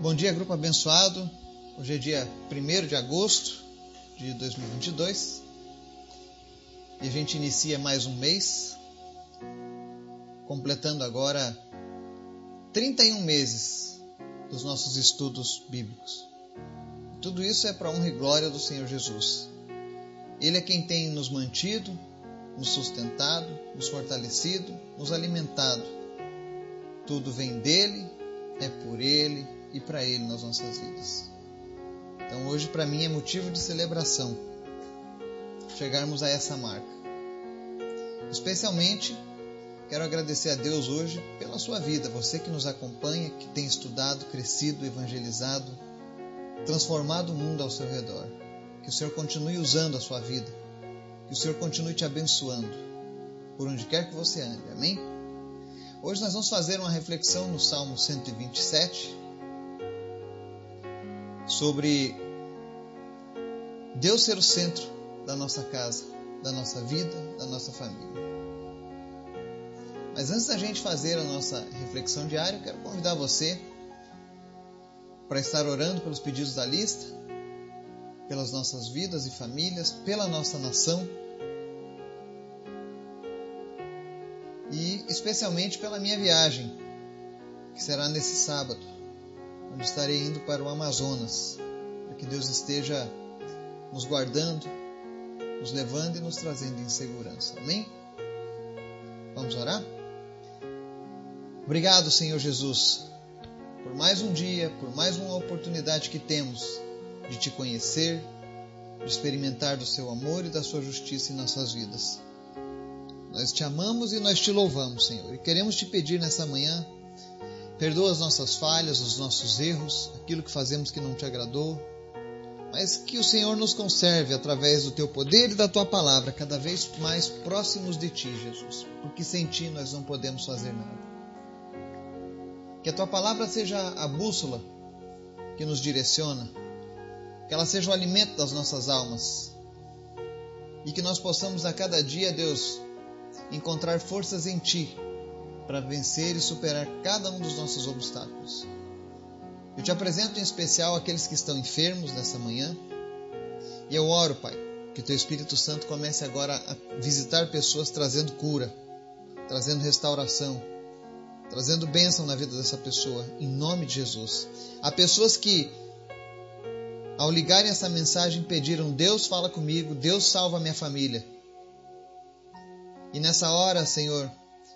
Bom dia, grupo abençoado. Hoje é dia 1 de agosto de 2022 e a gente inicia mais um mês, completando agora 31 meses dos nossos estudos bíblicos. Tudo isso é para honra e glória do Senhor Jesus. Ele é quem tem nos mantido, nos sustentado, nos fortalecido, nos alimentado. Tudo vem dele, é por ele e para ele nas nossas vidas. Então hoje para mim é motivo de celebração chegarmos a essa marca. Especialmente quero agradecer a Deus hoje pela sua vida, você que nos acompanha, que tem estudado, crescido, evangelizado, transformado o mundo ao seu redor. Que o Senhor continue usando a sua vida. Que o Senhor continue te abençoando por onde quer que você ande. Amém? Hoje nós vamos fazer uma reflexão no Salmo 127 sobre Deus ser o centro da nossa casa, da nossa vida, da nossa família. Mas antes da gente fazer a nossa reflexão diária, eu quero convidar você para estar orando pelos pedidos da lista, pelas nossas vidas e famílias, pela nossa nação e especialmente pela minha viagem, que será nesse sábado, onde estarei indo para o Amazonas, para que Deus esteja nos guardando, nos levando e nos trazendo em segurança. Amém? Vamos orar? Obrigado, Senhor Jesus, por mais um dia, por mais uma oportunidade que temos de te conhecer, de experimentar do seu amor e da sua justiça em nossas vidas. Nós te amamos e nós te louvamos, Senhor, e queremos te pedir nessa manhã, perdoa as nossas falhas, os nossos erros, aquilo que fazemos que não te agradou, mas que o Senhor nos conserve através do teu poder e da tua palavra, cada vez mais próximos de ti, Jesus, porque sem ti nós não podemos fazer nada. Que a tua palavra seja a bússola que nos direciona, que ela seja o alimento das nossas almas e que nós possamos a cada dia, Deus, encontrar forças em Ti para vencer e superar cada um dos nossos obstáculos. Eu te apresento em especial aqueles que estão enfermos nessa manhã e eu oro, Pai, que o Teu Espírito Santo comece agora a visitar pessoas trazendo cura, trazendo restauração trazendo bênção na vida dessa pessoa, em nome de Jesus. Há pessoas que, ao ligarem essa mensagem, pediram: Deus fala comigo, Deus salva a minha família. E nessa hora, Senhor,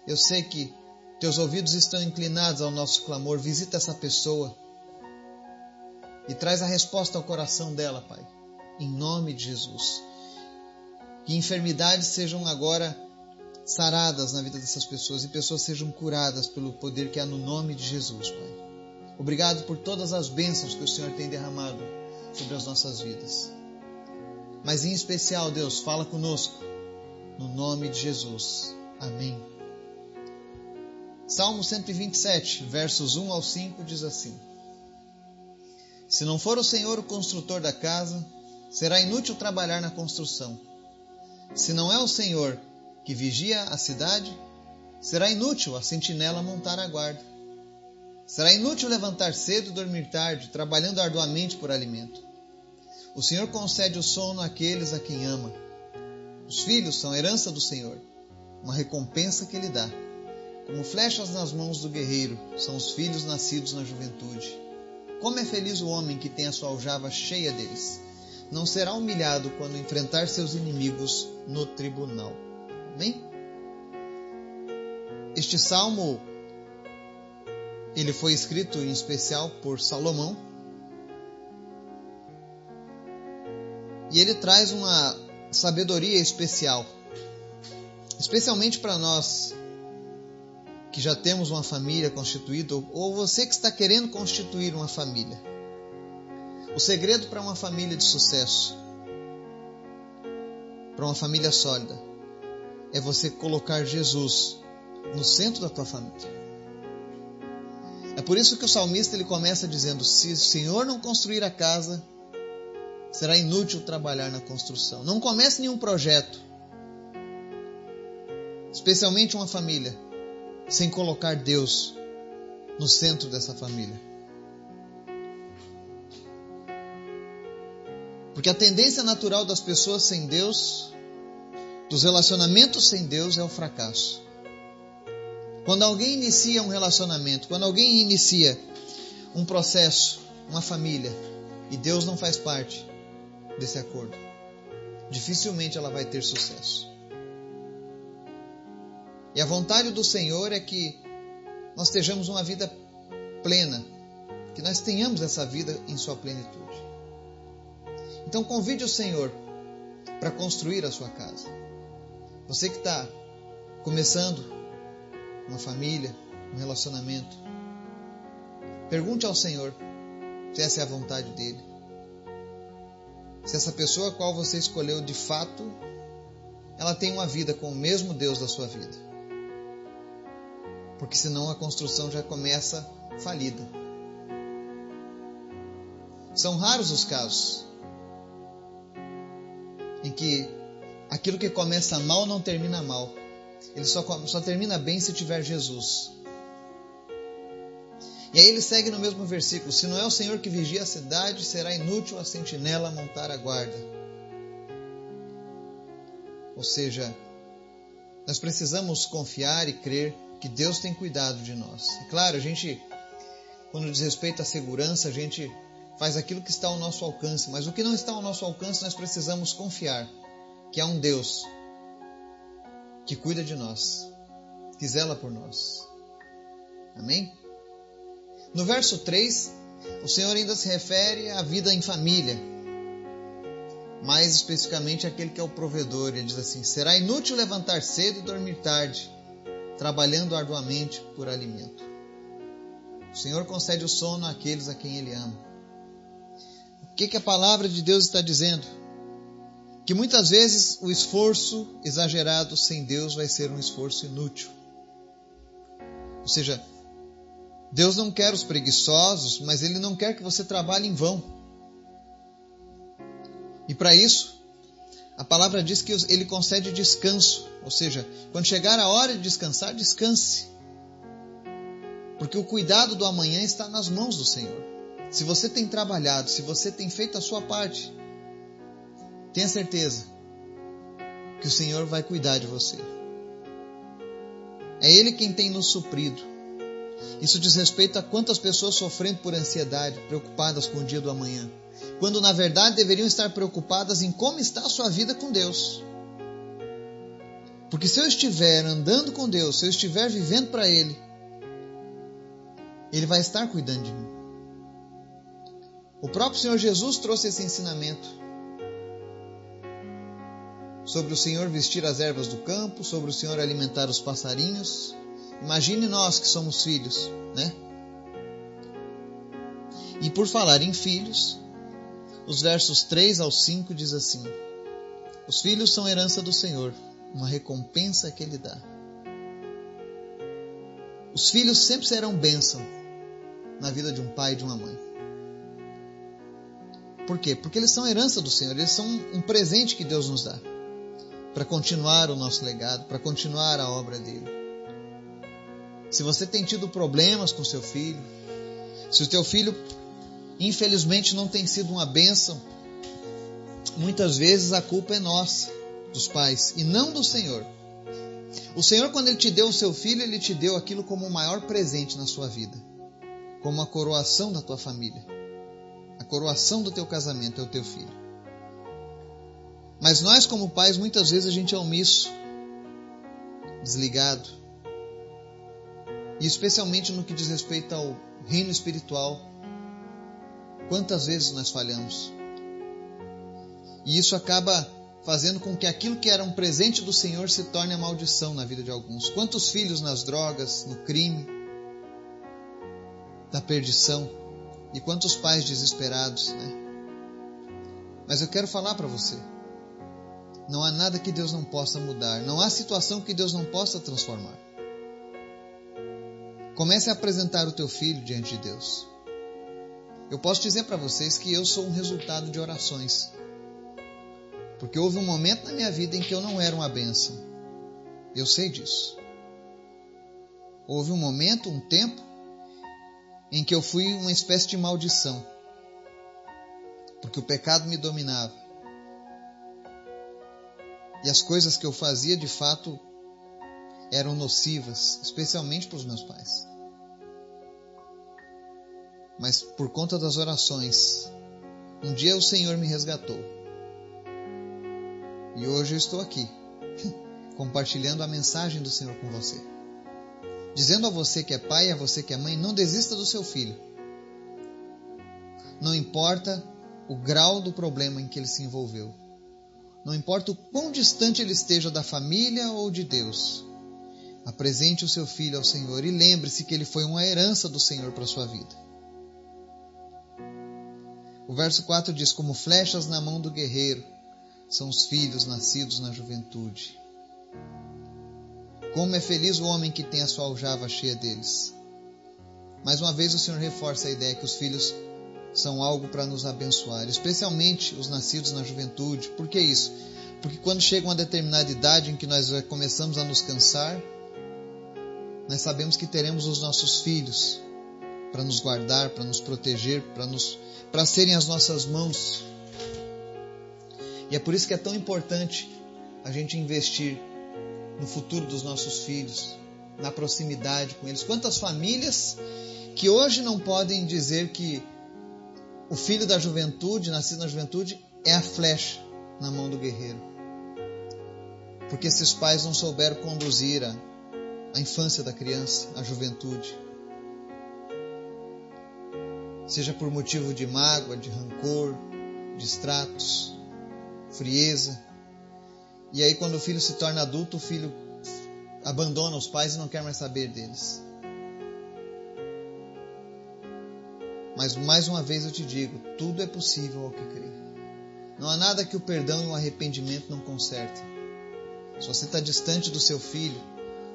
eu sei que teus ouvidos estão inclinados ao nosso clamor. Visita essa pessoa e traz a resposta ao coração dela, Pai, em nome de Jesus. Que enfermidades sejam agora saradas na vida dessas pessoas e pessoas sejam curadas pelo poder que há no nome de Jesus, Pai. Obrigado por todas as bênçãos que o Senhor tem derramado sobre as nossas vidas. Mas em especial, Deus, fala conosco no nome de Jesus. Amém. Salmo 127, versos 1 ao 5 diz assim: Se não for o Senhor o construtor da casa, será inútil trabalhar na construção. Se não é o Senhor que vigia a cidade, será inútil a sentinela montar a guarda. Será inútil levantar cedo e dormir tarde, trabalhando arduamente por alimento. O Senhor concede o sono àqueles a quem ama. Os filhos são herança do Senhor, uma recompensa que Ele dá. Como flechas nas mãos do guerreiro são os filhos nascidos na juventude. Como é feliz o homem que tem a sua aljava cheia deles. Não será humilhado quando enfrentar seus inimigos no tribunal. Amém? Este salmo ele foi escrito em especial por Salomão. E ele traz uma sabedoria especial, especialmente para nós que já temos uma família constituída ou você que está querendo constituir uma família. O segredo para uma família de sucesso, para uma família sólida, é você colocar Jesus no centro da tua família. É por isso que o salmista ele começa dizendo: Se o Senhor não construir a casa, será inútil trabalhar na construção. Não comece nenhum projeto, especialmente uma família, sem colocar Deus no centro dessa família. Porque a tendência natural das pessoas sem Deus, dos relacionamentos sem Deus, é o fracasso. Quando alguém inicia um relacionamento, quando alguém inicia um processo, uma família, e Deus não faz parte desse acordo, dificilmente ela vai ter sucesso. E a vontade do Senhor é que nós estejamos uma vida plena, que nós tenhamos essa vida em sua plenitude. Então convide o Senhor para construir a sua casa. Você que está começando uma família, um relacionamento, pergunte ao Senhor se essa é a vontade dele. Se essa pessoa a qual você escolheu de fato, ela tem uma vida com o mesmo Deus da sua vida porque senão a construção já começa falida. São raros os casos em que aquilo que começa mal não termina mal. Ele só, só termina bem se tiver Jesus. E aí ele segue no mesmo versículo: Se não é o Senhor que vigia a cidade, será inútil a sentinela montar a guarda. Ou seja, nós precisamos confiar e crer que Deus tem cuidado de nós. É claro, a gente, quando diz respeito à segurança, a gente faz aquilo que está ao nosso alcance, mas o que não está ao nosso alcance nós precisamos confiar que há um Deus que cuida de nós, que zela por nós. Amém? No verso 3, o Senhor ainda se refere à vida em família, mais especificamente aquele que é o provedor. Ele diz assim: Será inútil levantar cedo e dormir tarde trabalhando arduamente por alimento. O Senhor concede o sono àqueles a quem Ele ama. O que, que a palavra de Deus está dizendo? Que muitas vezes o esforço exagerado sem Deus vai ser um esforço inútil. Ou seja, Deus não quer os preguiçosos, mas Ele não quer que você trabalhe em vão. E para isso, a palavra diz que ele concede descanso, ou seja, quando chegar a hora de descansar, descanse. Porque o cuidado do amanhã está nas mãos do Senhor. Se você tem trabalhado, se você tem feito a sua parte, tenha certeza que o Senhor vai cuidar de você. É Ele quem tem nos suprido. Isso diz respeito a quantas pessoas sofrendo por ansiedade, preocupadas com o dia do amanhã quando na verdade deveriam estar preocupadas em como está a sua vida com Deus. Porque se eu estiver andando com Deus, se eu estiver vivendo para Ele, Ele vai estar cuidando de mim. O próprio Senhor Jesus trouxe esse ensinamento sobre o Senhor vestir as ervas do campo, sobre o Senhor alimentar os passarinhos. Imagine nós que somos filhos, né? E por falar em filhos, os versos 3 ao 5 diz assim: Os filhos são herança do Senhor, uma recompensa que Ele dá. Os filhos sempre serão bênção na vida de um pai e de uma mãe. Por quê? Porque eles são herança do Senhor, eles são um presente que Deus nos dá para continuar o nosso legado, para continuar a obra dele. Se você tem tido problemas com seu filho, se o teu filho infelizmente não tem sido uma bênção. Muitas vezes a culpa é nossa, dos pais, e não do Senhor. O Senhor, quando Ele te deu o seu filho, Ele te deu aquilo como o maior presente na sua vida, como a coroação da tua família. A coroação do teu casamento é o teu filho. Mas nós, como pais, muitas vezes a gente é omisso, desligado. E especialmente no que diz respeito ao reino espiritual, Quantas vezes nós falhamos? E isso acaba fazendo com que aquilo que era um presente do Senhor se torne a maldição na vida de alguns. Quantos filhos nas drogas, no crime, na perdição, e quantos pais desesperados, né? Mas eu quero falar para você. Não há nada que Deus não possa mudar, não há situação que Deus não possa transformar. Comece a apresentar o teu filho diante de Deus. Eu posso dizer para vocês que eu sou um resultado de orações. Porque houve um momento na minha vida em que eu não era uma bênção. Eu sei disso. Houve um momento, um tempo, em que eu fui uma espécie de maldição. porque o pecado me dominava. E as coisas que eu fazia de fato eram nocivas, especialmente para os meus pais. Mas por conta das orações, um dia o Senhor me resgatou. E hoje eu estou aqui, compartilhando a mensagem do Senhor com você. Dizendo a você que é pai e a você que é mãe, não desista do seu filho. Não importa o grau do problema em que ele se envolveu. Não importa o quão distante ele esteja da família ou de Deus. Apresente o seu filho ao Senhor e lembre-se que ele foi uma herança do Senhor para a sua vida. O verso 4 diz: Como flechas na mão do guerreiro são os filhos nascidos na juventude. Como é feliz o homem que tem a sua aljava cheia deles. Mais uma vez o Senhor reforça a ideia que os filhos são algo para nos abençoar, especialmente os nascidos na juventude. Por que isso? Porque quando chega uma determinada idade em que nós começamos a nos cansar, nós sabemos que teremos os nossos filhos para nos guardar, para nos proteger, para nos para serem as nossas mãos. E é por isso que é tão importante a gente investir no futuro dos nossos filhos, na proximidade com eles. Quantas famílias que hoje não podem dizer que o filho da juventude, nascido na juventude, é a flecha na mão do guerreiro. Porque esses pais não souberam conduzir a, a infância da criança, a juventude. Seja por motivo de mágoa, de rancor, de extratos, frieza. E aí, quando o filho se torna adulto, o filho abandona os pais e não quer mais saber deles. Mas mais uma vez eu te digo: tudo é possível ao que crê. Não há nada que o perdão e o arrependimento não consertem. Se você está distante do seu filho,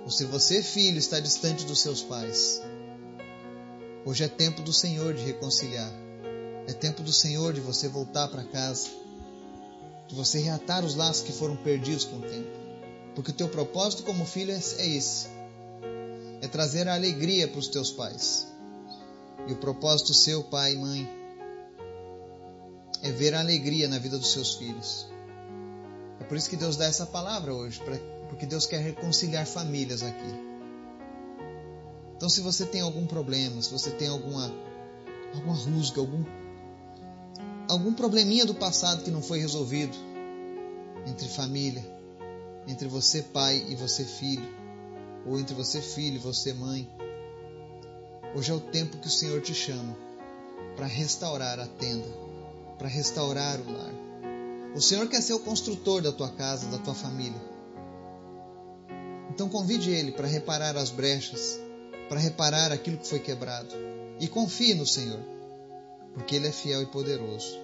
ou se você, filho, está distante dos seus pais, hoje é tempo do Senhor de reconciliar. É tempo do Senhor de você voltar para casa, de você reatar os laços que foram perdidos com o tempo. Porque o teu propósito como filho é, é esse: é trazer a alegria para os teus pais. E o propósito seu, pai e mãe, é ver a alegria na vida dos seus filhos. É por isso que Deus dá essa palavra hoje, porque Deus quer reconciliar famílias aqui. Então, se você tem algum problema, se você tem alguma, alguma rusga, algum, algum probleminha do passado que não foi resolvido entre família, entre você pai e você filho, ou entre você filho e você mãe, Hoje é o tempo que o Senhor te chama para restaurar a tenda, para restaurar o lar. O Senhor quer ser o construtor da tua casa, da tua família. Então convide Ele para reparar as brechas, para reparar aquilo que foi quebrado. E confie no Senhor, porque Ele é fiel e poderoso.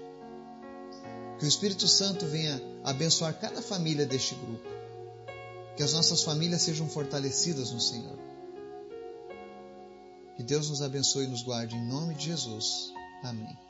Que o Espírito Santo venha abençoar cada família deste grupo. Que as nossas famílias sejam fortalecidas no Senhor. Que Deus nos abençoe e nos guarde em nome de Jesus. Amém.